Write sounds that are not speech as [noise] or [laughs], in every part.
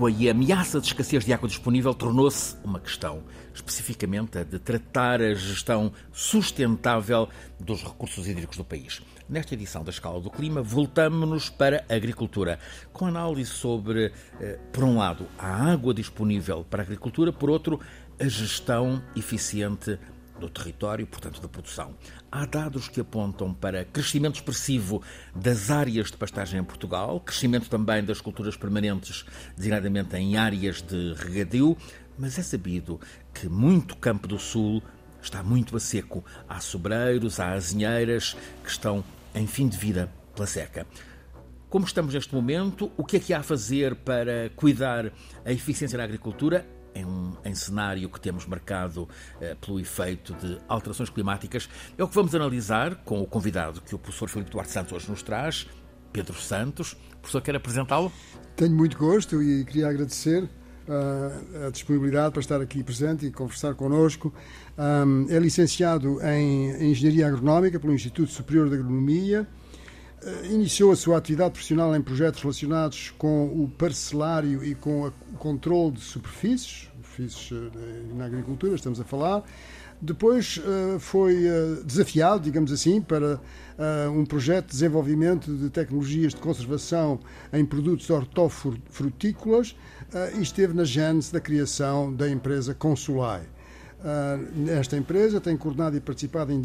Água e a ameaça de escassez de água disponível tornou-se uma questão, especificamente a de tratar a gestão sustentável dos recursos hídricos do país. Nesta edição da Escala do Clima, voltamos-nos para a agricultura, com análise sobre, eh, por um lado, a água disponível para a agricultura, por outro, a gestão eficiente do território, portanto da produção. Há dados que apontam para crescimento expressivo das áreas de pastagem em Portugal, crescimento também das culturas permanentes, designadamente em áreas de regadio, mas é sabido que muito campo do sul está muito a seco. Há sobreiros, há azinheiras que estão em fim de vida pela seca. Como estamos neste momento, o que é que há a fazer para cuidar a eficiência na agricultura em, um, em cenário que temos marcado eh, pelo efeito de alterações climáticas, é o que vamos analisar com o convidado que o professor Filipe Duarte Santos hoje nos traz, Pedro Santos. O professor quer apresentá-lo? Tenho muito gosto e queria agradecer uh, a disponibilidade para estar aqui presente e conversar connosco. Um, é licenciado em Engenharia Agronómica pelo Instituto Superior de Agronomia. Uh, iniciou a sua atividade profissional em projetos relacionados com o parcelário e com o controle de superfícies, superfícies uh, na agricultura, estamos a falar. Depois uh, foi desafiado, digamos assim, para um projeto de desenvolvimento de tecnologias de conservação em produtos hortofrutícolas e esteve na gênese da criação da empresa Consulai. Esta empresa tem coordenado e participado em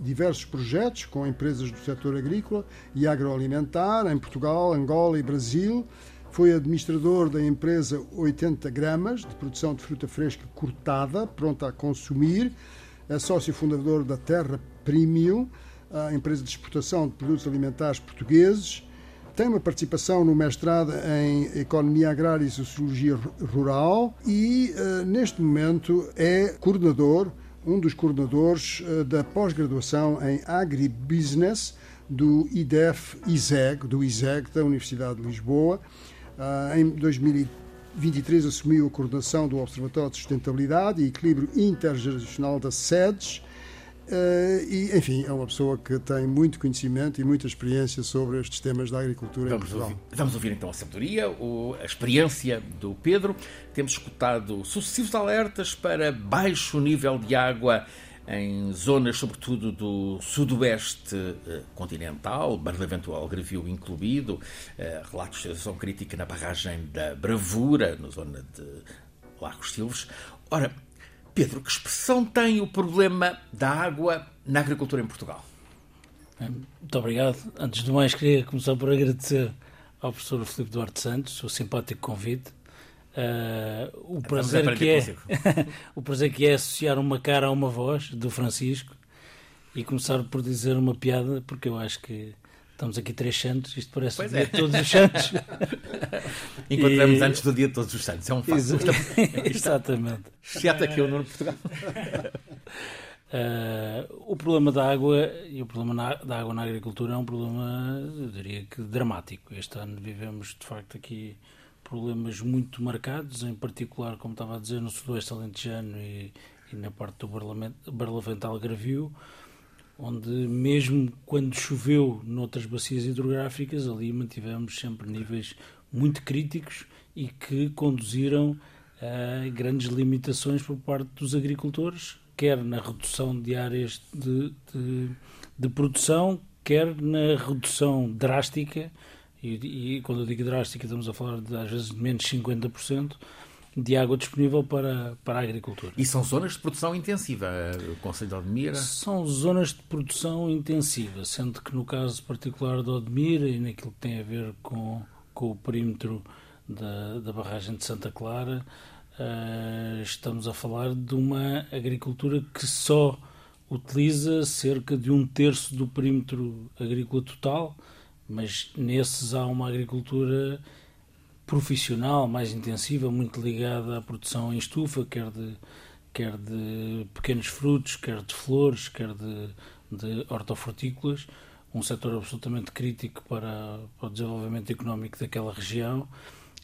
diversos projetos com empresas do setor agrícola e agroalimentar em Portugal, Angola e Brasil. Foi administrador da empresa 80 gramas de produção de fruta fresca cortada, pronta a consumir. É sócio fundador da Terra Premium, a empresa de exportação de produtos alimentares portugueses. Tem uma participação no mestrado em Economia Agrária e Sociologia Rural e, uh, neste momento, é coordenador um dos coordenadores eh, da pós-graduação em Agribusiness do IDEF ISEG, do ISEG da Universidade de Lisboa. Ah, em 2023 assumiu a coordenação do Observatório de Sustentabilidade e Equilíbrio Intergeracional da SEDES Uh, e, enfim, é uma pessoa que tem muito conhecimento e muita experiência sobre estes temas da agricultura vamos em Portugal. Ouvir, vamos ouvir então a sabedoria, o, a experiência do Pedro. Temos escutado sucessivos alertas para baixo nível de água em zonas, sobretudo do sudoeste eh, continental, Barlavento Algarvio incluído, eh, relatos de situação crítica na barragem da Bravura, na zona de Lagos Silves. Ora, Pedro, que expressão tem o problema da água na agricultura em Portugal? Muito obrigado. Antes de mais, queria começar por agradecer ao professor Filipe Duarte Santos o simpático convite. Uh, o, prazer que é, [laughs] o prazer que é associar uma cara a uma voz do Francisco e começar por dizer uma piada, porque eu acho que Estamos aqui três santos, isto parece pois o dia é. de todos os santos. [laughs] Encontramos e... antes do dia de todos os santos, é um fato. [laughs] Exatamente. Exceto aqui o Nuno Portugal. Uh, [laughs] o problema da água e o problema na, da água na agricultura é um problema, eu diria que dramático. Este ano vivemos, de facto, aqui problemas muito marcados, em particular, como estava a dizer, no sudoeste alentejano e, e na parte do Barlavental Gravio onde mesmo quando choveu noutras bacias hidrográficas, ali mantivemos sempre níveis muito críticos e que conduziram a grandes limitações por parte dos agricultores, quer na redução de áreas de, de, de produção, quer na redução drástica, e, e, quando eu digo drástica estamos a falar de às vezes de menos 50%, de água disponível para, para a agricultura. E são zonas de produção intensiva, o Conselho de Odmira? São zonas de produção intensiva, sendo que no caso particular de Odmira e naquilo que tem a ver com, com o perímetro da, da barragem de Santa Clara, uh, estamos a falar de uma agricultura que só utiliza cerca de um terço do perímetro agrícola total, mas nesses há uma agricultura profissional mais intensiva, muito ligada à produção em estufa, quer de, quer de pequenos frutos, quer de flores, quer de, de hortofrutícolas, um setor absolutamente crítico para, para o desenvolvimento económico daquela região,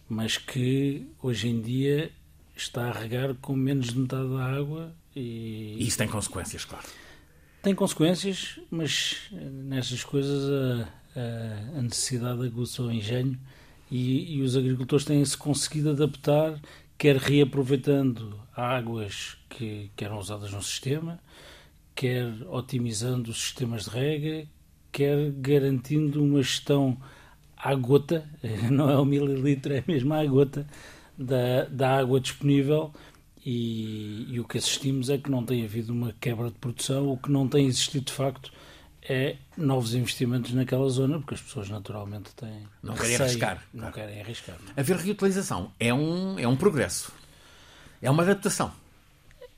mas que hoje em dia está a regar com menos de metade da água. E, isso tem consequências, claro. Tem consequências, mas nestas coisas a, a, a necessidade aguça o engenho e, e os agricultores têm-se conseguido adaptar, quer reaproveitando águas que, que eram usadas no sistema, quer otimizando os sistemas de rega, quer garantindo uma gestão à gota, [laughs] não é o mililitro, é mesmo à gota, da, da água disponível. E, e, o que assistimos é que não tem havido uma quebra de produção, o que não tem existido de facto é novos investimentos naquela zona, porque as pessoas naturalmente têm. Não querem arriscar. Não claro. querem arriscar. Não. Haver reutilização é um, é um progresso. É uma adaptação.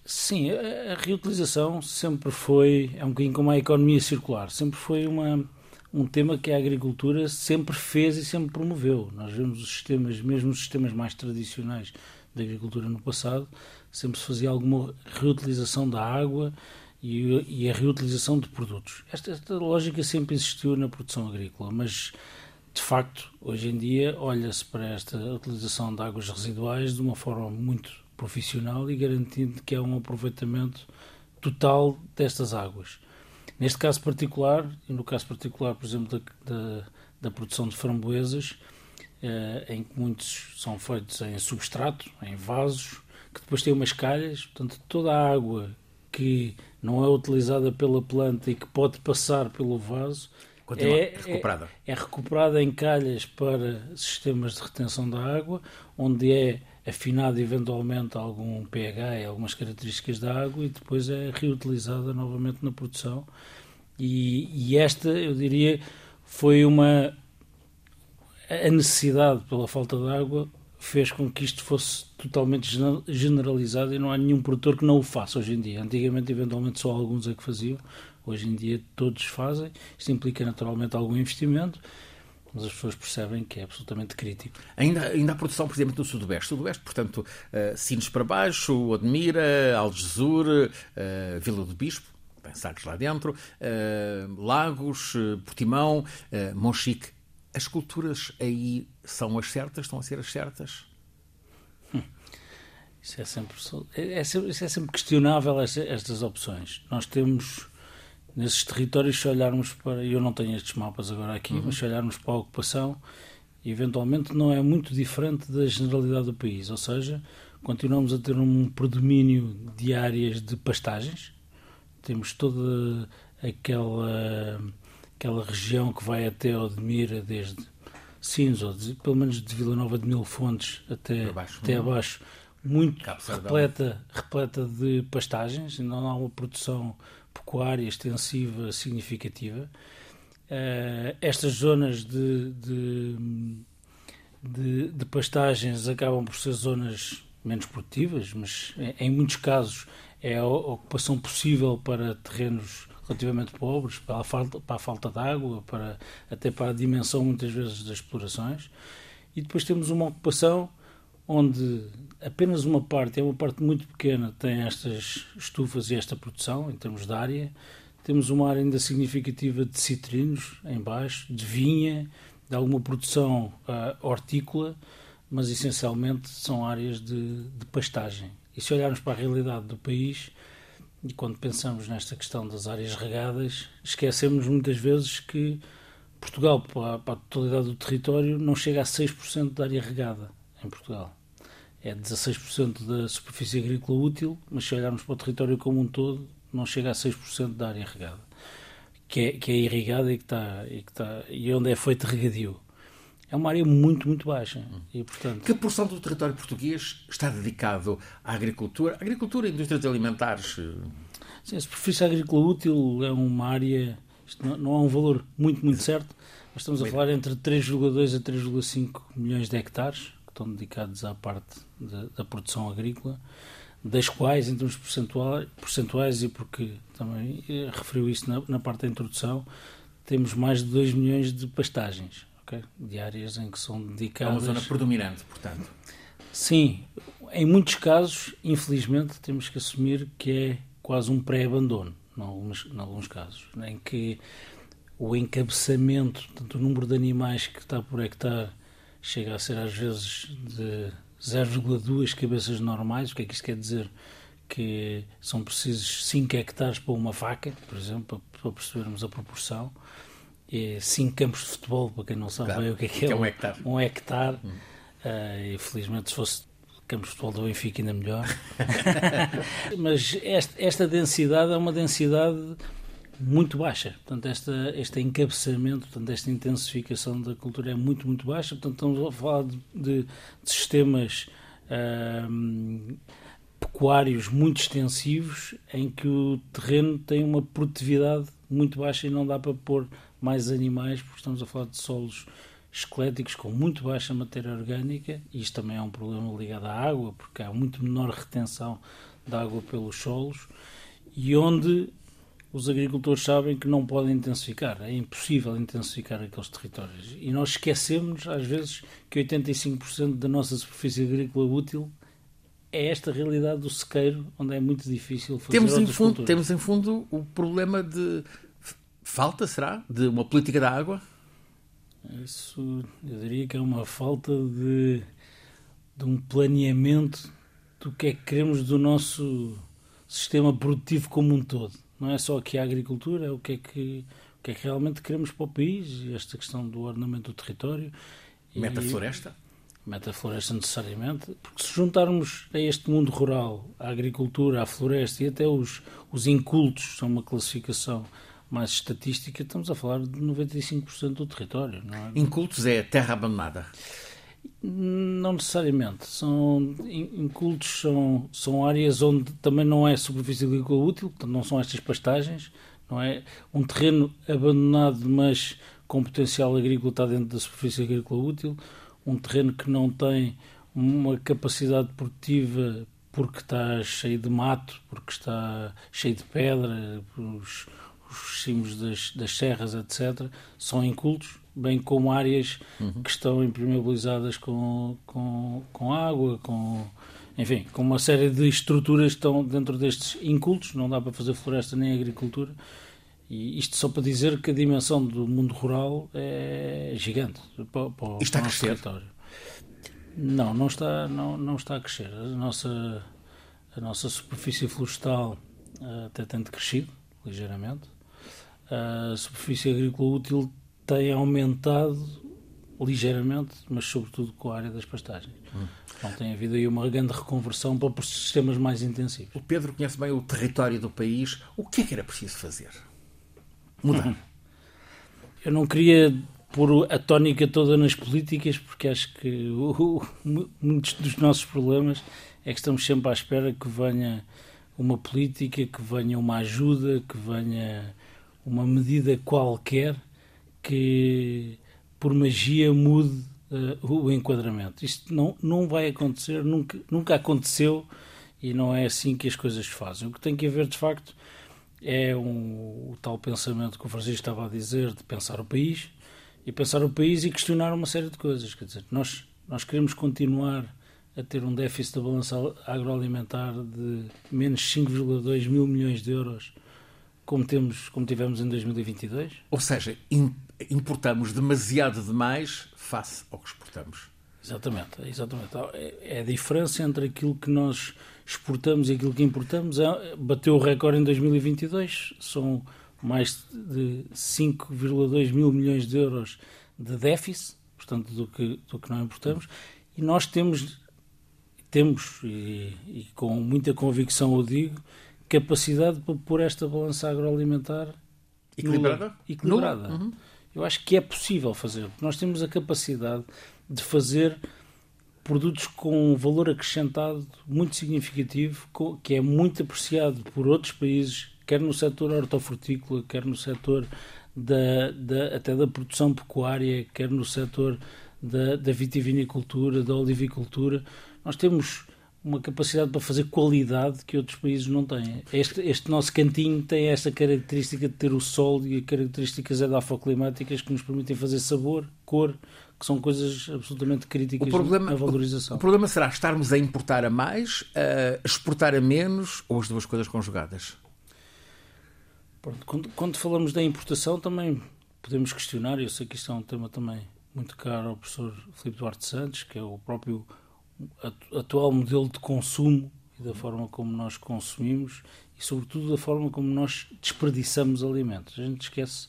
Sim, a, a reutilização sempre foi. É um bocadinho como a economia circular. Sempre foi uma, um tema que a agricultura sempre fez e sempre promoveu. Nós vemos os sistemas, mesmo os sistemas mais tradicionais da agricultura no passado, sempre se fazia alguma reutilização da água e, e a reutilização de produtos. Esta, esta, lógica sempre existiu na produção agrícola, mas de facto, hoje em dia, olha-se para esta utilização de águas residuais de uma forma muito profissional e garantindo que é um aproveitamento total destas águas. Neste caso particular, e no caso particular, por exemplo, da, da, da produção de framboesas, eh, em que muitos são feitos em substrato, em vasos, que depois têm umas calhas, portanto, toda a água que não é utilizada pela planta e que pode passar pelo vaso é, recuperada. É, é, recuperada em calhas para sistemas de retenção da água, onde é afinado eventualmente algum pH e algumas características da água e depois é reutilizada novamente na produção. E, e esta, eu diria, foi uma. A necessidade pela falta de água fez com que isto fosse totalmente generalizado e não há nenhum produtor que não o faça hoje em dia. Antigamente, eventualmente, só alguns é que faziam, hoje em dia todos fazem. Isto implica naturalmente algum investimento, mas as pessoas percebem que é absolutamente crítico. Ainda, ainda há produção, por exemplo, no Sudoeste. Sudoeste, portanto, uh, Sines para baixo, Odmira, Algesur, uh, Vila do Bispo, Sagres lá dentro, uh, Lagos, Portimão, uh, Monchique. As culturas aí são as certas? Estão a ser as certas? Isso é sempre, é, é, isso é sempre questionável, estas opções. Nós temos, nesses territórios, se olharmos para. Eu não tenho estes mapas agora aqui, uhum. mas se olharmos para a ocupação, eventualmente não é muito diferente da generalidade do país. Ou seja, continuamos a ter um predomínio de áreas de pastagens, temos toda aquela aquela região que vai até Odmira, desde Sines, ou de, pelo menos de Vila Nova de Mil Fontes até abaixo, até abaixo muito repleta, repleta de pastagens, não há uma produção pecuária extensiva significativa. Uh, estas zonas de, de, de, de, pastagens acabam por ser zonas menos produtivas, mas em muitos casos é a ocupação possível para terrenos relativamente pobres, para a falta, para a falta de água, para, até para a dimensão muitas vezes das explorações. E depois temos uma ocupação onde apenas uma parte, é uma parte muito pequena, tem estas estufas e esta produção em termos de área. Temos uma área ainda significativa de citrinos em baixo, de vinha, de alguma produção uh, hortícola, mas essencialmente são áreas de, de pastagem. E se olharmos para a realidade do país, e quando pensamos nesta questão das áreas regadas, esquecemos muitas vezes que Portugal, para a totalidade do território, não chega a 6% da área regada em Portugal. É 16% da superfície agrícola útil, mas se olharmos para o território como um todo, não chega a 6% da área regada, que é, que é irrigada e que está, e que está e onde é feito regadio é uma área muito, muito baixa. E, portanto... Que porção do território português está dedicado à agricultura? Agricultura e indústrias alimentares? Sim, a superfície agrícola útil é uma área. Isto não, não há um valor muito, muito certo, mas estamos a falar entre 3,2 a 3,5 milhões de hectares estão dedicados à parte da, da produção agrícola, das quais, em termos percentuais, percentuais e porque também eh, referiu isso na, na parte da introdução, temos mais de 2 milhões de pastagens okay? de áreas em que são dedicadas. É uma zona predominante, portanto. Sim, em muitos casos, infelizmente, temos que assumir que é quase um pré-abandono, em alguns, em alguns casos, em que o encabeçamento, tanto o número de animais que está por hectare chega a ser às vezes de 0,2 cabeças normais. O que é que isto quer dizer? Que são precisos 5 hectares para uma vaca, por exemplo, para percebermos a proporção é cinco campos de futebol, para quem não sabe claro. bem o que é que é, é um hectare. Um hectare. Hum. Uh, e felizmente se fosse campos de futebol do Benfica ainda melhor. [laughs] Mas esta, esta densidade é uma densidade muito baixa. Portanto, esta, este encabeçamento, portanto, esta intensificação da cultura é muito, muito baixa. Portanto, estamos a falar de, de, de sistemas uh, pecuários muito extensivos em que o terreno tem uma produtividade muito baixa e não dá para pôr mais animais, porque estamos a falar de solos esqueléticos com muito baixa matéria orgânica, e isto também é um problema ligado à água, porque há muito menor retenção de água pelos solos, e onde os agricultores sabem que não podem intensificar, é impossível intensificar aqueles territórios. E nós esquecemos, às vezes, que 85% da nossa superfície agrícola útil é esta realidade do sequeiro, onde é muito difícil fazer temos em fundo culturas. Temos, em fundo, o problema de falta, será, de uma política da água? Isso, eu diria que é uma falta de, de um planeamento do que é que queremos do nosso sistema produtivo como um todo. Não é só aqui a agricultura, é o que é que, o que, é que realmente queremos para o país, esta questão do ordenamento do território. Meta floresta? Meta floresta necessariamente, porque se juntarmos a este mundo rural, a agricultura, a floresta e até os, os incultos, são uma classificação mais estatística, estamos a falar de 95% do território. Não é? Incultos é terra abandonada? Não necessariamente. São, incultos são, são áreas onde também não é superfície agrícola útil, portanto não são estas pastagens, não é? Um terreno abandonado, mas com potencial agrícola está dentro da superfície agrícola útil. Um terreno que não tem uma capacidade produtiva porque está cheio de mato, porque está cheio de pedra, os, os cimos das, das serras, etc., são incultos, bem como áreas uhum. que estão impermeabilizadas com, com, com água, com, enfim, com uma série de estruturas que estão dentro destes incultos, não dá para fazer floresta nem agricultura. E isto só para dizer que a dimensão do mundo rural é gigante para, para, está para a crescer? território. Não, não está, não, não está a crescer. A nossa, a nossa superfície florestal uh, até tem crescido ligeiramente a superfície agrícola útil tem aumentado ligeiramente, mas sobretudo com a área das pastagens. Hum. Então tem havido aí uma grande reconversão para sistemas mais intensivos. O Pedro conhece bem o território do país. O que é que era preciso fazer? Mudar. Eu não queria pôr a tónica toda nas políticas, porque acho que o, o, muitos dos nossos problemas é que estamos sempre à espera que venha uma política, que venha uma ajuda, que venha uma medida qualquer que, por magia, mude uh, o enquadramento. Isto não, não vai acontecer, nunca, nunca aconteceu e não é assim que as coisas se fazem. O que tem que haver, de facto, é um, o tal pensamento que o Francisco estava a dizer de pensar o país e pensar o país e questionar uma série de coisas. Quer dizer, nós, nós queremos continuar a ter um déficit da balança agroalimentar de menos 5,2 mil milhões de euros como, temos, como tivemos em 2022? Ou seja, importamos demasiado demais face ao que exportamos. Exatamente, exatamente. É, é a diferença entre aquilo que nós exportamos e aquilo que importamos. É, bateu o recorde em 2022, são mais de 5,2 mil milhões de euros de déficit, portanto, do que, do que não importamos, e nós temos, temos e, e com muita convicção o digo, capacidade para pôr esta balança agroalimentar equilibrada. equilibrada. Uhum. Eu acho que é possível fazer. Nós temos a capacidade de fazer produtos com um valor acrescentado muito significativo, que é muito apreciado por outros países, quer no setor hortofrutícola, quer no setor da, da, até da produção pecuária, quer no setor da, da vitivinicultura, da olivicultura. Nós temos uma capacidade para fazer qualidade que outros países não têm. Este, este nosso cantinho tem esta característica de ter o sol e características edafoclimáticas que nos permitem fazer sabor, cor, que são coisas absolutamente críticas problema, na valorização. O, o, problema será estarmos a importar a mais, a exportar a menos ou as duas coisas conjugadas? Pronto, quando, quando falamos da importação também podemos questionar, eu sei que isto é um tema também muito caro ao professor Filipe Duarte Santos, que é o próprio atual modelo de consumo e da forma como nós consumimos e, sobretudo, da forma como nós desperdiçamos alimentos. A gente esquece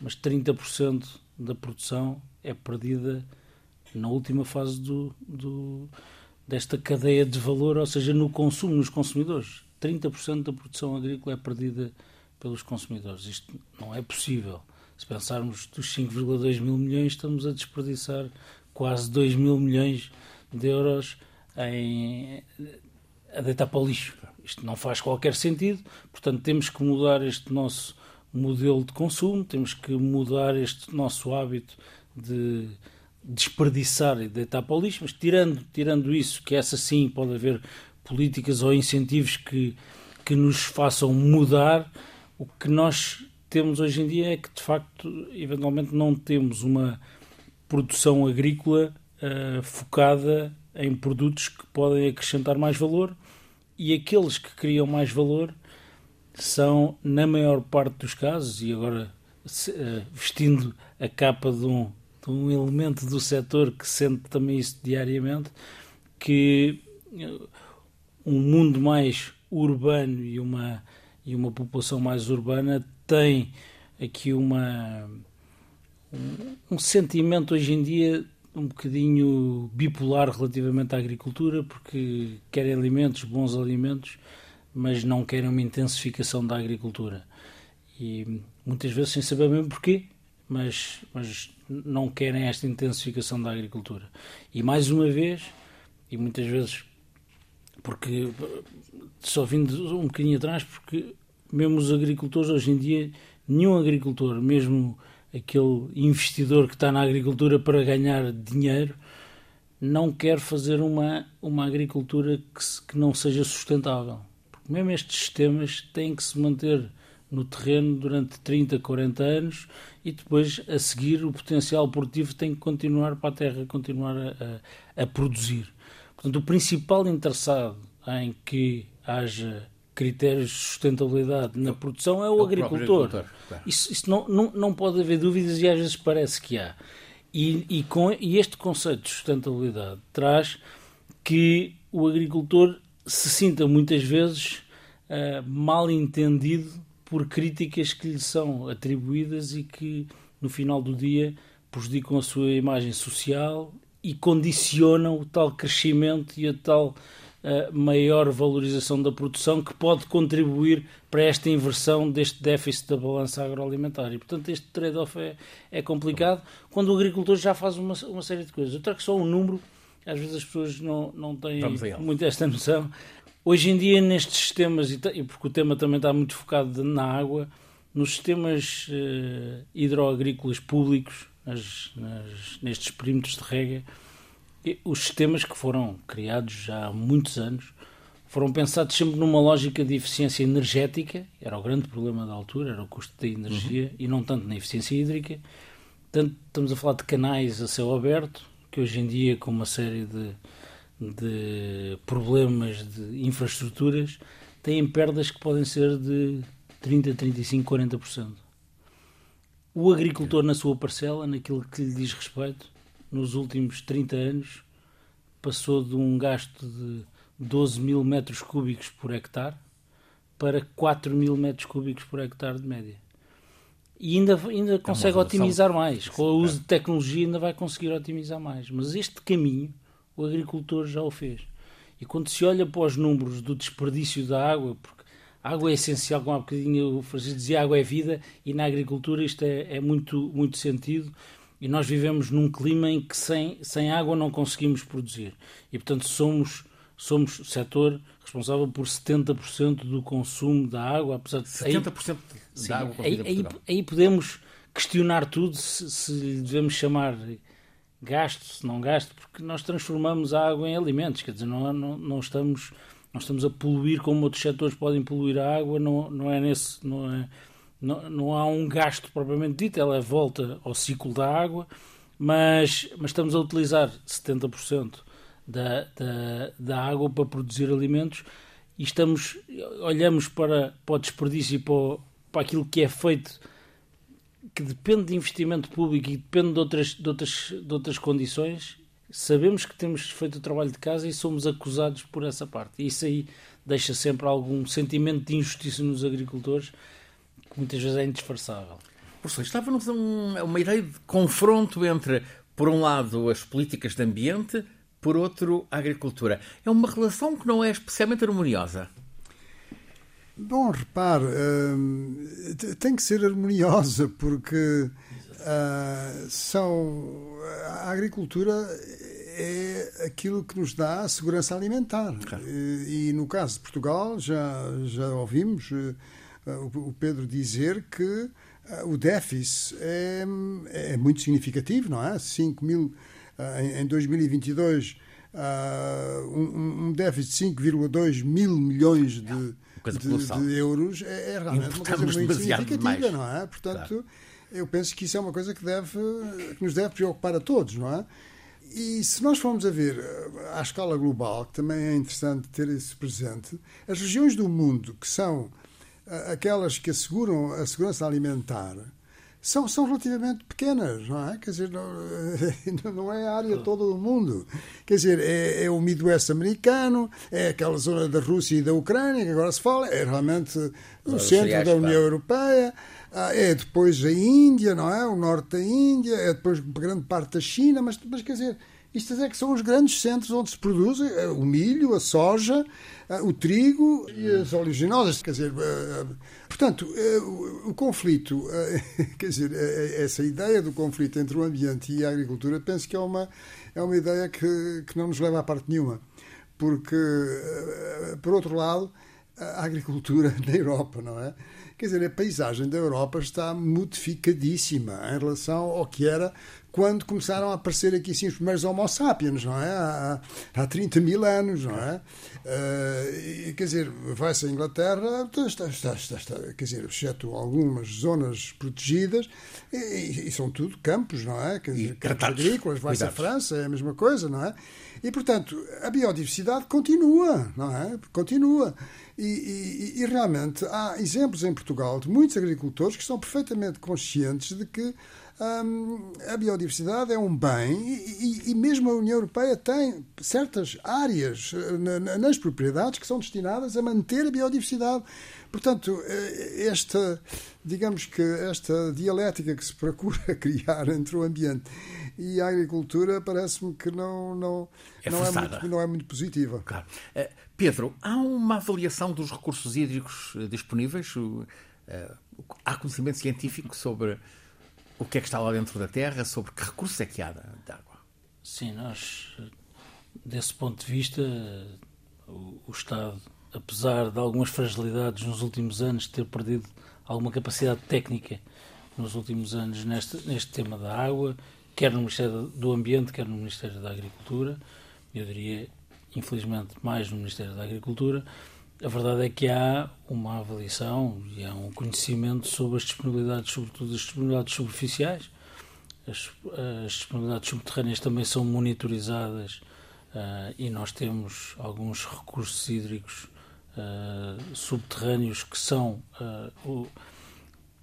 mas 30% da produção é perdida na última fase do, do, desta cadeia de valor, ou seja, no consumo, nos consumidores. 30% da produção agrícola é perdida pelos consumidores. Isto não é possível. Se pensarmos dos 5,2 mil milhões, estamos a desperdiçar quase 2 mil milhões de euros em, a deitar para o lixo. Isto não faz qualquer sentido, portanto, temos que mudar este nosso modelo de consumo, temos que mudar este nosso hábito de desperdiçar e deitar para o lixo, mas tirando, tirando isso, que essa sim pode haver políticas ou incentivos que, que nos façam mudar, o que nós temos hoje em dia é que, de facto, eventualmente não temos uma produção agrícola uh, focada em produtos que podem acrescentar mais valor e aqueles que criam mais valor são, na maior parte dos casos, e agora uh, vestindo a capa de um, de um elemento do setor que sente também isso diariamente, que uh, um mundo mais urbano e uma, e uma população mais urbana tem aqui uma um, um sentimento hoje em dia um bocadinho bipolar relativamente à agricultura, porque querem alimentos, bons alimentos, mas não querem uma intensificação da agricultura. E muitas vezes sem saber mesmo porquê, mas, mas não querem esta intensificação da agricultura. E mais uma vez, e muitas vezes, porque só vindo um bocadinho atrás, porque mesmo os agricultores hoje em dia, nenhum agricultor, mesmo aquele investidor que está na agricultura para ganhar dinheiro, não quer fazer uma, uma agricultura que, que não seja sustentável. Porque mesmo estes sistemas têm que se manter no terreno durante 30, 40 anos e depois, a seguir, o potencial produtivo tem que continuar para a terra continuar a, a, a produzir. Portanto, o principal interessado em que haja critérios de sustentabilidade na produção é o, é o agricultor. agricultor claro. Isso, isso não, não, não, pode haver dúvidas e às vezes parece que há. E, e, com, e este conceito de sustentabilidade traz que o agricultor se sinta muitas vezes uh, mal entendido por críticas que lhe são atribuídas e que no final do dia prejudicam a sua imagem social e condicionam o tal crescimento e a tal maior valorização da produção que pode contribuir para esta inversão deste déficit da balança agroalimentar. E, portanto, este trade-off é, é complicado quando o agricultor já faz uma, uma série de coisas. Eu trago só um número, às vezes as pessoas não, não têm muito esta noção. Hoje em dia, nestes sistemas, e porque o tema também está muito focado na água, nos sistemas uh, hidroagrícolas públicos, nas, nas, nestes perímetros de rega, os sistemas que foram criados já há muitos anos foram pensados sempre numa lógica de eficiência energética, era o grande problema da altura, era o custo da energia, uhum. e não tanto na eficiência hídrica. Portanto, estamos a falar de canais a céu aberto, que hoje em dia, com uma série de, de problemas de infraestruturas, têm perdas que podem ser de 30, 35, 40%. O agricultor, na sua parcela, naquilo que lhe diz respeito, nos últimos 30 anos, passou de um gasto de 12 mil metros cúbicos por hectare para 4 mil metros cúbicos por hectare de média. E ainda, ainda é consegue otimizar mais. Com o uso de tecnologia ainda vai conseguir otimizar mais. Mas este caminho o agricultor já o fez. E quando se olha para os números do desperdício da água, porque a água é essencial, como há bocadinho o Francisco dizia, água é vida, e na agricultura isto é, é muito, muito sentido, e nós vivemos num clima em que sem, sem água não conseguimos produzir. E, portanto, somos, somos o setor responsável por 70% do consumo da água, apesar de... 70% aí, da água aí, aí, aí, podemos questionar tudo se, se devemos chamar gasto, se não gasto, porque nós transformamos a água em alimentos, quer dizer, não, não, não estamos... Nós estamos a poluir como outros setores podem poluir a água, não, não é nesse... Não é, não, não há um gasto propriamente dito, ela volta ao ciclo da água, mas, mas estamos a utilizar 70% da, da, da água para produzir alimentos e estamos, olhamos para, para o desperdício e para, para aquilo que é feito que depende de investimento público e depende de outras, de outras, de outras condições, sabemos que temos feito o trabalho de casa e somos acusados por essa parte. Isso aí deixa sempre algum sentimento de injustiça nos agricultores muitas vezes é indisfarçável. Professor, estava-nos um, uma ideia de confronto entre, por um lado, as políticas de ambiente, por outro, a agricultura. É uma relação que não é especialmente harmoniosa. Bom, repare, uh, tem que ser harmoniosa, porque uh, são, a agricultura é aquilo que nos dá a segurança alimentar. Claro. E, e, no caso de Portugal, já, já ouvimos uh, o Pedro dizer que o déficit é, é muito significativo, não é? 5 mil em 2022, um, um déficit de 5,2 mil milhões de de, de, euros é, é realmente uma coisa muito significativa, mais. não é? Portanto, claro. eu penso que isso é uma coisa que, deve, que nos deve preocupar a todos, não é? E se nós formos a ver à escala global, que também é interessante ter isso presente, as regiões do mundo que são aquelas que asseguram a segurança alimentar são, são relativamente pequenas, não é? Quer dizer, não, [laughs] não é a área toda do mundo. Quer dizer, é, é, o Midwest americano, é aquela zona da Rússia e da Ucrânia, que agora se fala, é realmente o centro da União Europeia, ah, é depois a Índia, não é? O norte da Índia, é depois grande parte da China, mas, mas quer dizer, isto é que são os grandes centros onde se produz eh, o milho, a soja, eh, o trigo e as oleaginosas. Quer dizer, eh, portanto, o conflito, [laughs] quer dizer, essa ideia do conflito entre o ambiente e a agricultura, penso que é uma, é uma ideia que, que não nos leva a parte nenhuma. Porque, por outro lado, a agricultura [laughs] na Europa, não é? Quer dizer, a paisagem da Europa está modificadíssima em relação ao que era quando começaram a aparecer aqui assim, os primeiros Homo sapiens, não é? Há, há 30 mil anos, não é? Uh, e, quer dizer, vai-se à Inglaterra, está, está, está, está, quer dizer, exceto algumas zonas protegidas, e, e são tudo campos, não é? Quer dizer, campos agrícolas, vai-se à França, é a mesma coisa, não é? E, portanto, a biodiversidade continua, não é? Continua. E, e, e, realmente há exemplos em Portugal de muitos agricultores que são perfeitamente conscientes de que hum, a biodiversidade é um bem e, e, mesmo a União Europeia tem certas áreas eh, nas propriedades que são destinadas a manter a biodiversidade. Portanto, eh, esta, digamos que esta dialética que se procura [laughs] criar entre o ambiente e a agricultura parece-me que não, não, é não, é muito, não é muito positiva. Claro. Uh, Pedro, há uma avaliação dos recursos hídricos eh, disponíveis? Eh, há conhecimento científico sobre o que é que está lá dentro da Terra, sobre que recursos é que há de água? Sim, nós, desse ponto de vista, o, o Estado, apesar de algumas fragilidades nos últimos anos, ter perdido alguma capacidade técnica nos últimos anos neste, neste tema da água, quer no Ministério do Ambiente, quer no Ministério da Agricultura, eu diria infelizmente mais no Ministério da Agricultura, a verdade é que há uma avaliação e há um conhecimento sobre as disponibilidades, sobretudo as disponibilidades superficiais. As, as disponibilidades subterrâneas também são monitorizadas uh, e nós temos alguns recursos hídricos uh, subterrâneos que são, uh, o,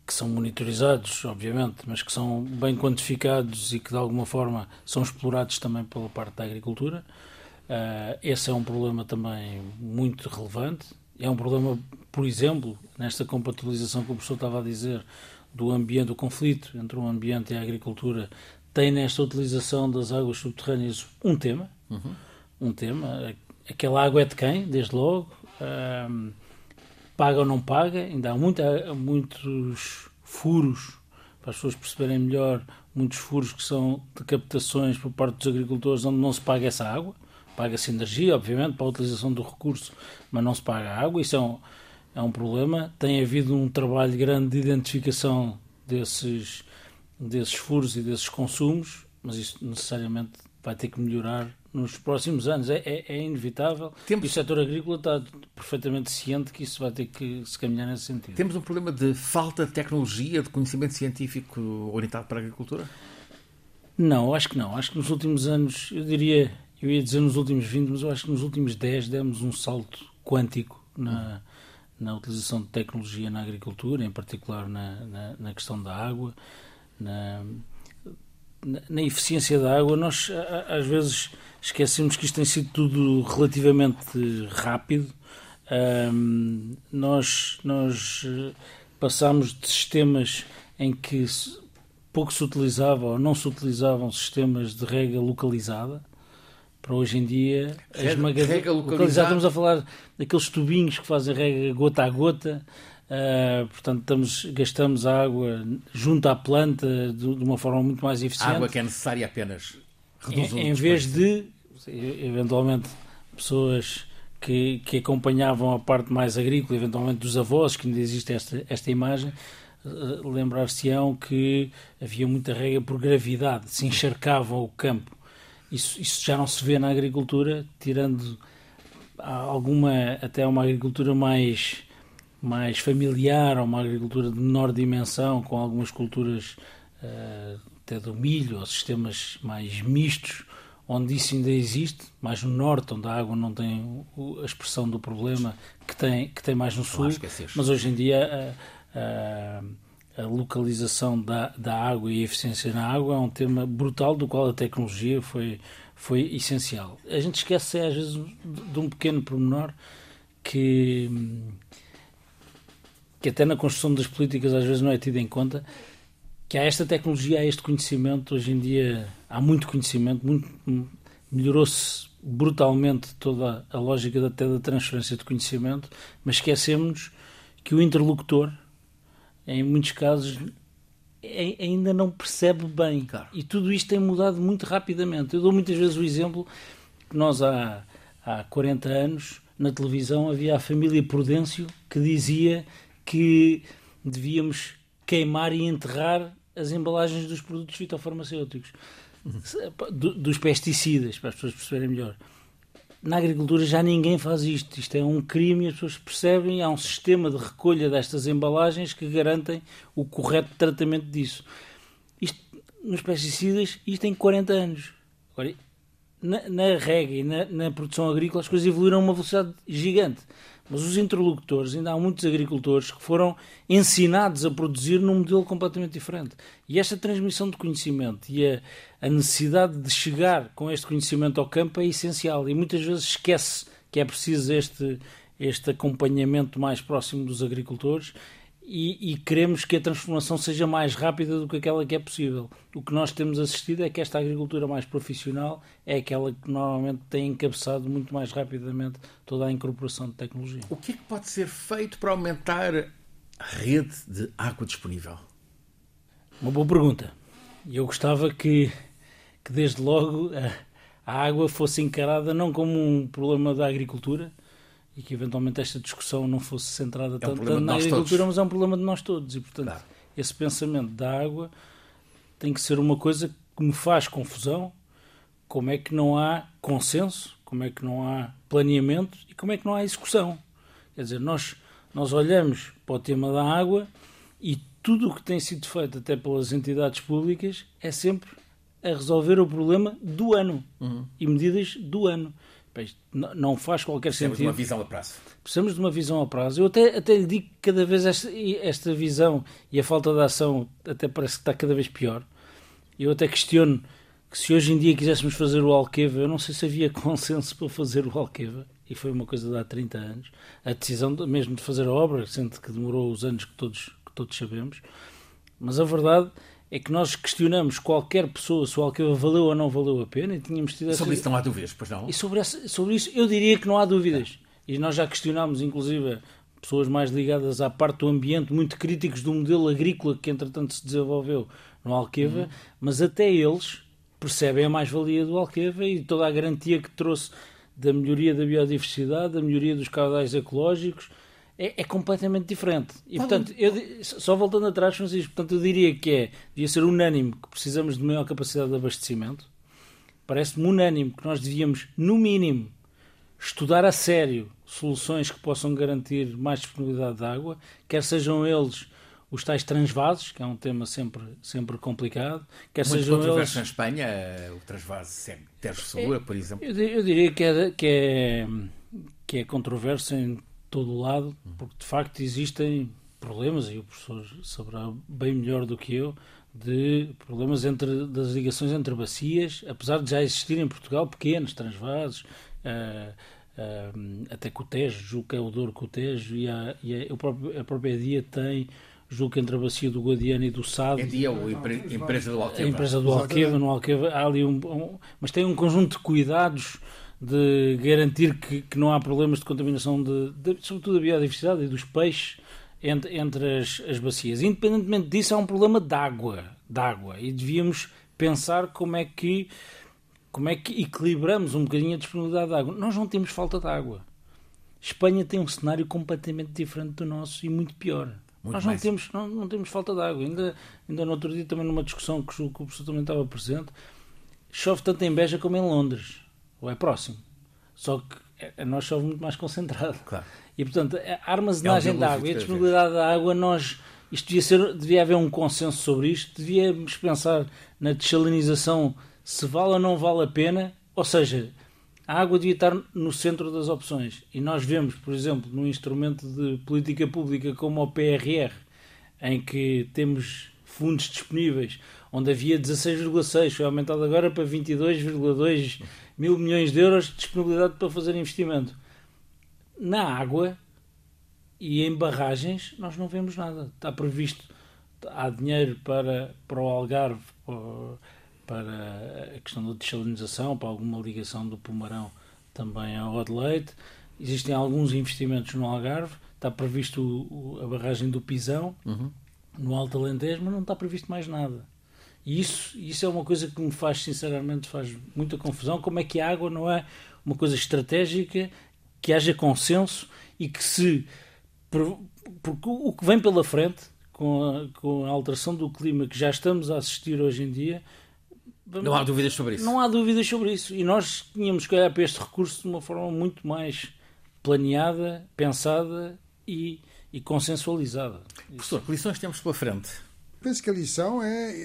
que são monitorizados, obviamente, mas que são bem quantificados e que de alguma forma são explorados também pela parte da agricultura. Uh, esse é um problema também muito relevante. É um problema, por exemplo, nesta compatibilização que o professor estava a dizer, do ambiente, do conflito entre o ambiente e a agricultura, tem nesta utilização das águas subterrâneas um tema. Uhum. Um tema. Aquela água é de quem, desde logo? Uh, paga ou não paga? Ainda há, há muitos furos, para as pessoas perceberem melhor, muitos furos que são de captações por parte dos agricultores onde não se paga essa água paga-se energia, obviamente, para a utilização do recurso, mas não se paga água. Isso é um, é um problema. Tem havido um trabalho grande de identificação desses, desses furos e desses consumos, mas isso necessariamente vai ter que melhorar nos próximos anos. É, é, é inevitável. Temos... E o setor agrícola está perfeitamente ciente que isso vai ter que se caminhar nesse sentido. Temos um problema de falta de tecnologia, de conhecimento científico orientado para a agricultura? Não, acho que não. Acho que nos últimos anos, eu diria eu ia dizer nos últimos 20, mas eu acho que nos últimos 10 demos um salto quântico na, na utilização de tecnologia na agricultura, em particular na, na, na questão da água, na, na, eficiência da água. Nós, às vezes, esquecemos que isto tem sido tudo relativamente rápido. Um, nós, nós passámos de sistemas em que pouco se utilizava ou não se utilizavam sistemas de rega localizada para hoje em dia rega, esmagadora, rega localizada. Estamos a falar daqueles tubinhos que fazem rega gota a gota. Uh, portanto, estamos, gastamos a água junto à planta de, de, uma forma muito mais eficiente. A água que é necessária apenas. Em, em vez de, eventualmente, pessoas que, que acompanhavam a parte mais agrícola, eventualmente dos avós, que ainda existe esta, esta imagem, uh, lembrar-se-ão que havia muita rega por gravidade, se encharcavam o campo. Isso, isso já não se vê na agricultura, tirando alguma, até uma agricultura mais, mais familiar, ou uma agricultura de menor dimensão, com algumas culturas uh, até do milho, ou sistemas mais mistos, onde isso ainda existe, mais no norte, onde a água não tem a expressão do problema que tem, que tem mais no sul, mas hoje em dia a, a, a, localização da, da água e a eficiência na água é um tema brutal do qual a tecnologia foi, foi essencial. A gente esquece às vezes de um pequeno pormenor que, que até na construção das políticas às vezes não é tido em conta, que há esta tecnologia, há este conhecimento, hoje em dia há muito conhecimento, muito, melhorou-se brutalmente toda a lógica até da transferência de conhecimento, mas esquecemos que o interlocutor, em muitos casos, ainda não percebe bem. Claro. E tudo isto tem mudado muito rapidamente. Eu dou muitas vezes o exemplo que nós há, há 40 anos, na televisão, havia a família Prudêncio que dizia que devíamos queimar e enterrar as embalagens dos produtos fitofarmacêuticos, dos pesticidas, para as pessoas perceberem melhor. Na agricultura já ninguém faz isto. Isto é um crime e as pessoas percebem. Há um sistema de recolha destas embalagens que garantem o correto tratamento disso. Isto, nos pesticidas, isto tem 40 anos. Agora, na, na rega e na, na produção agrícola as coisas evoluíram a uma velocidade gigante. Mas os interlocutores, ainda há muitos agricultores que foram ensinados a produzir num modelo completamente diferente. E esta transmissão de conhecimento e a, a necessidade de chegar com este conhecimento ao campo é essencial. E muitas vezes esquece que é preciso este, este acompanhamento mais próximo dos agricultores e, e, queremos que a transformação seja mais rápida do que aquela que é possível. O que nós temos assistido é que esta agricultura mais profissional é aquela que normalmente tem encabeçado muito mais rapidamente toda a incorporação de tecnologia. O que é que pode ser feito para aumentar a rede de água disponível? Uma boa pergunta. Eu gostava que, que desde logo, a, a água fosse encarada não como um problema da agricultura, e que eventualmente esta discussão não fosse centrada é um tanto, na agricultura, todos. mas é um problema de nós todos. E, portanto, claro. esse pensamento da água tem que ser uma coisa que me faz confusão. Como é que não há consenso, como é que não há planeamento e como é que não há execução. Quer dizer, nós, nós olhamos para o tema da água e tudo o que tem sido feito, até pelas entidades públicas, é sempre a resolver o problema do ano uhum. e medidas do ano não faz qualquer Precisamos sentido. Precisamos de uma visão a prazo. Precisamos de uma visão a prazo. Eu até, até lhe digo que cada vez esta, esta visão e a falta de ação até parece que está cada vez pior. Eu até questiono que se hoje em dia quiséssemos fazer o Alqueva, eu não sei se havia [laughs] consenso para fazer o Alqueva, e foi uma coisa de há 30 anos, a decisão de, mesmo de fazer a obra, sendo que demorou os anos que todos, que todos sabemos, mas a verdade é que nós questionamos qualquer pessoa se o Alqueva valeu ou não valeu a pena e tínhamos tido essa... Sobre isso não há dúvidas, pois não? E sobre, essa, sobre isso eu diria que não há dúvidas. É. E nós já questionámos, inclusive, pessoas mais ligadas à parte do ambiente, muito críticos do modelo agrícola que entretanto se desenvolveu no Alqueva, uhum. mas até eles percebem a mais-valia do Alqueva e toda a garantia que trouxe da melhoria da biodiversidade, da melhoria dos caudais ecológicos, é, é, completamente diferente. E, portanto, eu, só voltando atrás, Francisco, portanto, eu diria que é, devia ser unânime que precisamos de maior capacidade de abastecimento. Parece-me unânime que nós devíamos, no mínimo, estudar a sério soluções que possam garantir mais disponibilidade de água, quer sejam eles os tais transvasos, que é um tema sempre, sempre complicado, quer Muito sejam eles... em Espanha, o Segura, é, por exemplo. Eu, eu diria que é, que é, que é controverso em todo o lado, porque de facto existem problemas, e o professor saberá bem melhor do que eu, de problemas entre, das ligações entre bacias, apesar de já existir em Portugal pequenos transvasos, uh, uh, até Cotejo, julgo que é o Douro Cotejo, e, a, e a, a, própria, a própria DIA tem julgo que entre a bacia do Guadiana e do Sado. É dia a empresa do Alqueva. A empresa do Alqueva, no Alqueva, há ali um, um, Mas tem um conjunto de cuidados de garantir que, que não há problemas de contaminação, de, de, sobretudo da biodiversidade e dos peixes entre, entre as, as bacias. Independentemente disso, há um problema de água, de água e devíamos pensar como é que como é que equilibramos um bocadinho a disponibilidade de água. Nós não temos falta de água. Espanha tem um cenário completamente diferente do nosso e muito pior. Muito Nós não temos, não, não, temos falta de água. Ainda, ainda no outro dia, também numa discussão que o professor também estava presente, chove tanto em Beja como em Londres. Ou é próximo. Só que a nós chove muito mais concentrado. Claro. E, portanto, a armazenagem é um de água e a disponibilidade da água, nós isto devia, ser, devia haver um consenso sobre isto, devíamos pensar na desalinização, se vale ou não vale a pena, ou seja, a água devia estar no centro das opções. E nós vemos, por exemplo, num instrumento de política pública como o PRR, em que temos fundos disponíveis, onde havia 16,6, foi aumentado agora para 22,2 mil milhões de euros de disponibilidade para fazer investimento. Na água, e em barragens nós não vemos nada. Está previsto, há dinheiro para, para o Algarve, para a questão da desalinização, para alguma ligação do Pomarão também ao Odeleite. Existem alguns investimentos no Algarve, está previsto a barragem do Pisão, uhum. no Alto Alentejo, mas não está previsto mais nada. E isso, isso é uma coisa que me faz, sinceramente, faz muita confusão. Como é que a água não é uma coisa estratégica, que haja consenso e que se porque o que vem pela frente, com a, com a alteração do clima que já estamos a assistir hoje em dia, Vamos... Não há dúvidas sobre isso. Não há dúvidas sobre isso. E nós tínhamos que olhar para este recurso de uma forma muito mais planeada, pensada e, e consensualizada. Professor, que lições temos pela frente? Penso que a lição é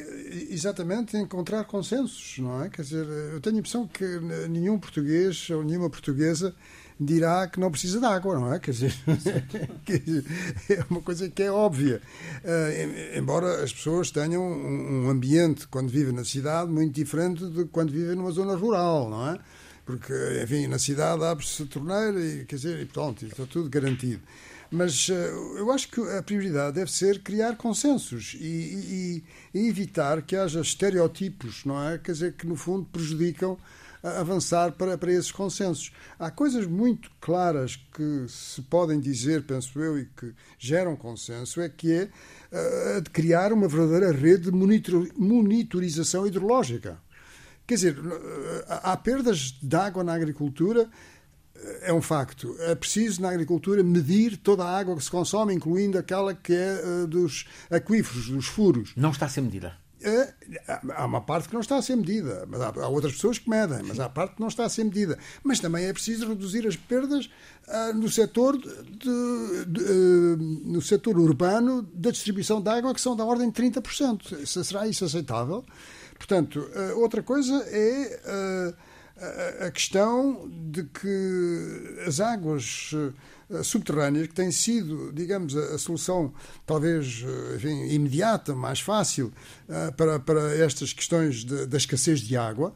exatamente encontrar consensos, não é? Quer dizer, eu tenho a impressão que nenhum português ou nenhuma portuguesa dirá que não precisa de água, não é? Quer dizer, [laughs] é uma coisa que é óbvia. Uh, embora as pessoas tenham um ambiente, quando vivem na cidade, muito diferente de quando vivem numa zona rural, não é? Porque, enfim, na cidade abre-se a torneira e, quer dizer, e pronto, está tudo garantido. Mas uh, eu acho que a prioridade deve ser criar consensos e, e, e evitar que haja estereotipos, não é? Quer dizer, que no fundo prejudicam avançar para, para esses consensos. Há coisas muito claras que se podem dizer, penso eu, e que geram consenso, é que é uh, de criar uma verdadeira rede de monitor, monitorização hidrológica. Quer dizer, uh, há perdas de água na agricultura, é um facto. É preciso, na agricultura, medir toda a água que se consome, incluindo aquela que é dos aquíferos, dos furos. Não está a ser medida. É, há uma parte que não está a ser medida, mas há, outras pessoas que medem, mas há parte que não está a ser medida. Mas também é preciso reduzir as perdas uh, no setor de, de, de, uh, no setor urbano da distribuição de água, que são da ordem de 30%. Será isso aceitável? Portanto, outra coisa é a questão de que as águas eh, subterrâneas, que tem sido, digamos, a, solução talvez eh, enfim, imediata, mais fácil para, para estas questões da escassez de água.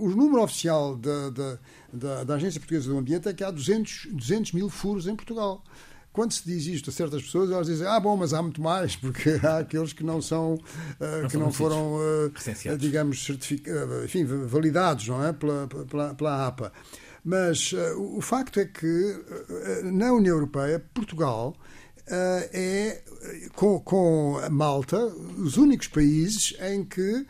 O número oficial da, da, da, Agência Portuguesa do Ambiente é que há 200, 200 mil furos em Portugal quando se diz isto a certas pessoas, elas dizem: Ah, bom, mas há muito mais, [laughs] porque há aqueles que não são, uh, não que não foram, uh, digamos, certificados, enfim, validados, não é? Pela, pela, pela APA. Mas o facto é que na União Europeia, Portugal é, com, com Malta, os únicos países em que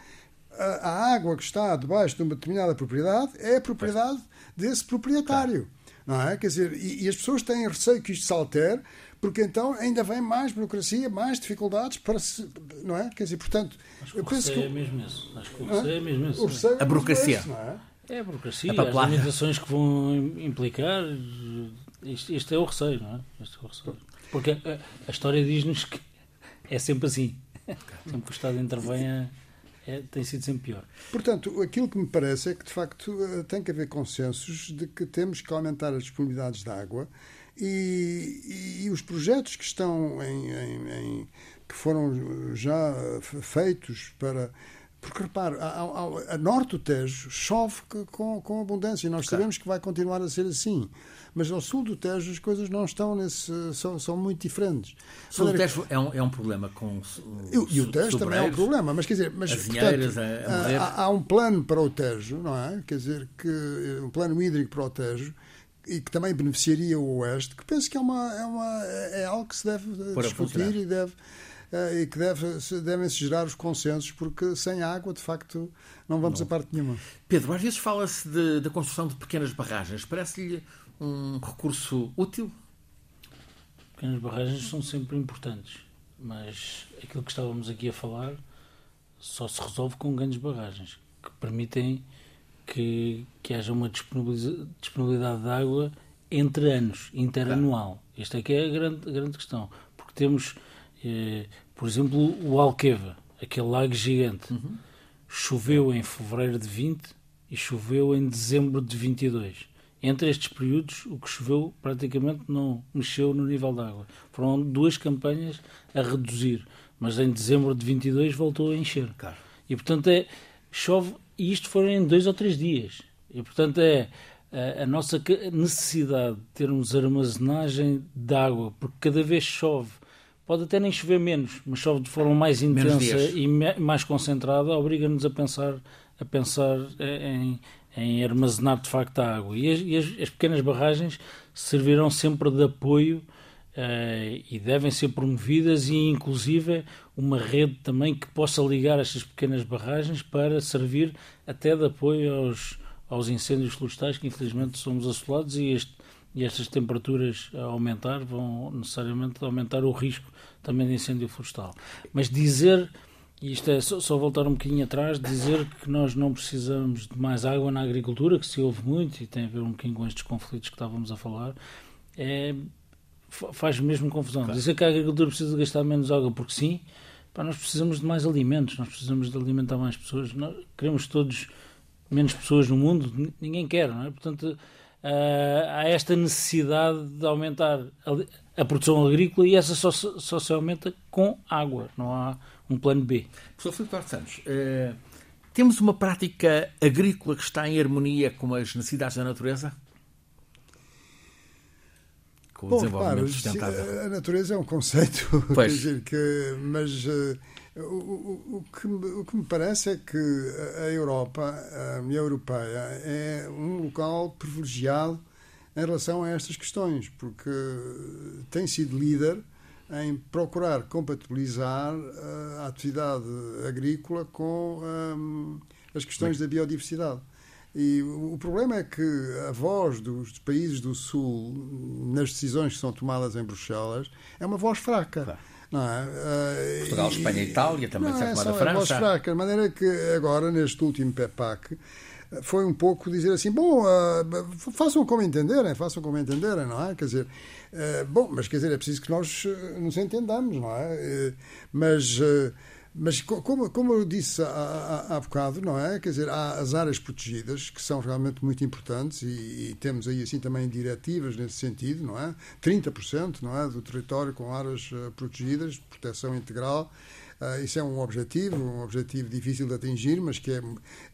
a água que está debaixo de uma determinada propriedade é propriedade desse proprietário. Não é? Quer dizer, e, e, as pessoas têm receio que isto se altere, porque então ainda vem mais burocracia, mais dificuldades para se. Não é? Quer dizer, portanto. Acho que eu penso que. É mesmo isso. Acho que o receio é, é mesmo isso. A burocracia. Esse, não é? É a burocracia, é as limitações que vão implicar. Isto, isto, é o receio, não é? Este é o receio. Porque a, a história diz-nos que é sempre assim. Sempre que o Estado intervém, é, é, tem sido sempre pior. Portanto, aquilo que me parece é que, de facto, eh, tem que haver consensos de que temos que aumentar as disponibilidades de água e, e, os projetos que estão em, em, em, que foram já feitos para Porque, repare, a, a, a, norte do Tejo chove com, com abundância e nós claro. sabemos que vai continuar a ser assim. Mas ao sul do Tejo as coisas não estão nesse. são, são muito diferentes. O sul do Tejo é um, é um problema com. E, e o Tejo também é um problema, mas quer dizer. Mas, portanto, há, há um plano para o Tejo, não é? Quer dizer, que um plano hídrico para o Tejo e que também beneficiaria o Oeste, que penso que é, uma, é, uma, é algo que se deve discutir e deve e que deve, devem-se gerar os consensos, porque sem água, de facto, não vamos não. a parte nenhuma. Pedro, às vezes fala-se da construção de pequenas barragens. Parece-lhe um recurso útil? Pequenas barragens são sempre importantes, mas aquilo que estávamos aqui a falar só se resolve com grandes barragens, que permitem que, que haja uma disponibilidade de água entre anos, interanual. Esta é que é a grande, a grande questão, porque temos eh, por exemplo, o Alqueva, aquele lago gigante, uhum. choveu em fevereiro de 20 e choveu em dezembro de 22. Entre estes períodos, o que choveu praticamente não mexeu no nível da água. Foram duas campanhas a reduzir, mas em dezembro de 22 voltou a encher. Claro. E portanto é chove e isto foram em dois ou três dias. E portanto é a, a nossa necessidade de termos armazenagem de água, porque cada vez chove pode até nem chover menos, mas chove de forma mais intensa e mais concentrada, obriga-nos a pensar, a pensar em, em armazenar de facto a água. E as, e as, as pequenas barragens servirão sempre de apoio uh, e devem ser promovidas e inclusive uma rede também que possa ligar estas pequenas barragens para servir até de apoio aos, aos incêndios florestais que infelizmente somos assolados e este e estas temperaturas a aumentar vão necessariamente aumentar o risco também de incêndio florestal. Mas dizer, e isto é só, só, voltar um bocadinho atrás, dizer que nós não precisamos de mais água na agricultura, que se ouve muito e tem a ver um bocadinho com estes conflitos que estávamos a falar, é, faz mesmo confusão. Claro. Dizer que a agricultura precisa gastar menos água porque sim, pá, nós precisamos de mais alimentos, nós precisamos de alimentar mais pessoas, nós queremos todos menos pessoas no mundo, ninguém quer, não é? Portanto, há esta necessidade de aumentar a, a, produção agrícola e essa só, só se aumenta com água, não há um plano B. Professor Filipe Duarte Santos, uh, temos uma prática agrícola que está em harmonia com as necessidades da natureza? Com o Bom, desenvolvimento sustentável? A natureza é um conceito, [laughs] dizer, que, mas uh, o, o, que, o que me parece é que a Europa, a União Europeia, é um local privilegiado em relação a estas questões, porque tem sido líder em procurar compatibilizar eh, a atividade agrícola com um, as questões da biodiversidade. E o problema é que a voz dos países do Sul nas decisões que são tomadas em Bruxelas é uma voz fraca. Claro é? Uh, Portugal, e, Espanha e Itália, também de certa é, França. Fraca, de maneira que agora, neste último PEPAC, foi um pouco dizer assim, bom, uh, façam como entenderem, façam como entenderem, não é? Quer dizer, uh, bom, mas quer dizer, é preciso que nós nos entendamos, não é? mas mas como, como eu disse há, há, há bocado, não é? Quer dizer, há as áreas protegidas que são realmente muito importantes e, e temos aí assim também diretivas nesse sentido, não é? 30% não é, do território com áreas uh, protegidas, proteção integral. Uh, isso é um objetivo, um objetivo difícil de atingir, mas que é,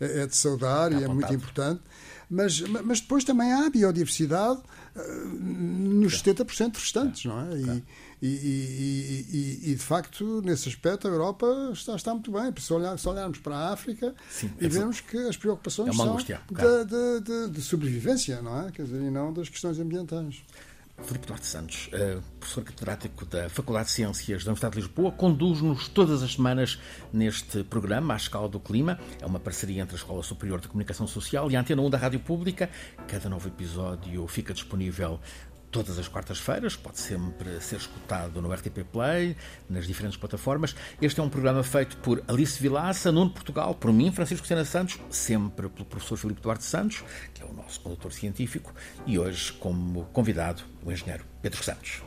é, é de saudar é e é muito importante. Mas, mas depois também há biodiversidade uh, nos 70% restantes, não é? E, e, e, e, de facto, nesse aspecto, a Europa está, está muito bem. Se, olhar, se olharmos para a África Sim, e é vemos que as preocupações é são de, de, de, de, sobrevivência, não é? Quer dizer, e não das questões ambientais. Filipe Duarte Santos, uh, professor catedrático da Faculdade de Ciências da Universidade de Lisboa, conduz-nos todas as semanas neste programa, à escala do clima. É uma parceria entre a Escola Superior de Comunicação Social e a Antena 1 da Rádio Pública. Cada novo episódio fica disponível todas as quartas-feiras, pode sempre ser escutado no RTP Play, nas diferentes plataformas. Este é um programa feito por Alice Vilaça, Nuno Portugal, por mim, Francisco Sena Santos, sempre pelo professor Filipe Duarte Santos, que é o nosso condutor científico, e hoje, como convidado, o engenheiro Pedro Santos.